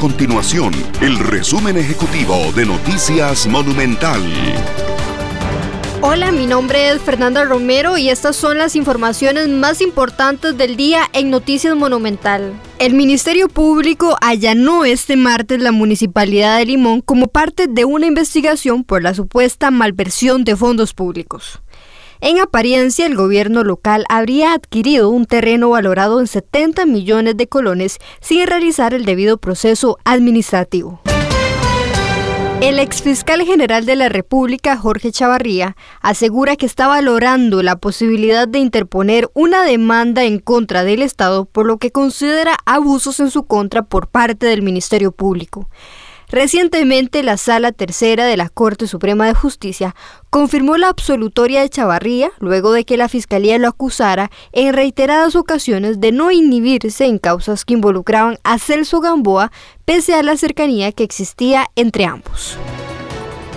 continuación el resumen ejecutivo de Noticias Monumental. Hola, mi nombre es Fernanda Romero y estas son las informaciones más importantes del día en Noticias Monumental. El Ministerio Público allanó este martes la Municipalidad de Limón como parte de una investigación por la supuesta malversión de fondos públicos. En apariencia, el gobierno local habría adquirido un terreno valorado en 70 millones de colones sin realizar el debido proceso administrativo. El exfiscal general de la República, Jorge Chavarría, asegura que está valorando la posibilidad de interponer una demanda en contra del Estado por lo que considera abusos en su contra por parte del Ministerio Público. Recientemente, la Sala Tercera de la Corte Suprema de Justicia confirmó la absolutoria de Chavarría luego de que la Fiscalía lo acusara en reiteradas ocasiones de no inhibirse en causas que involucraban a Celso Gamboa pese a la cercanía que existía entre ambos.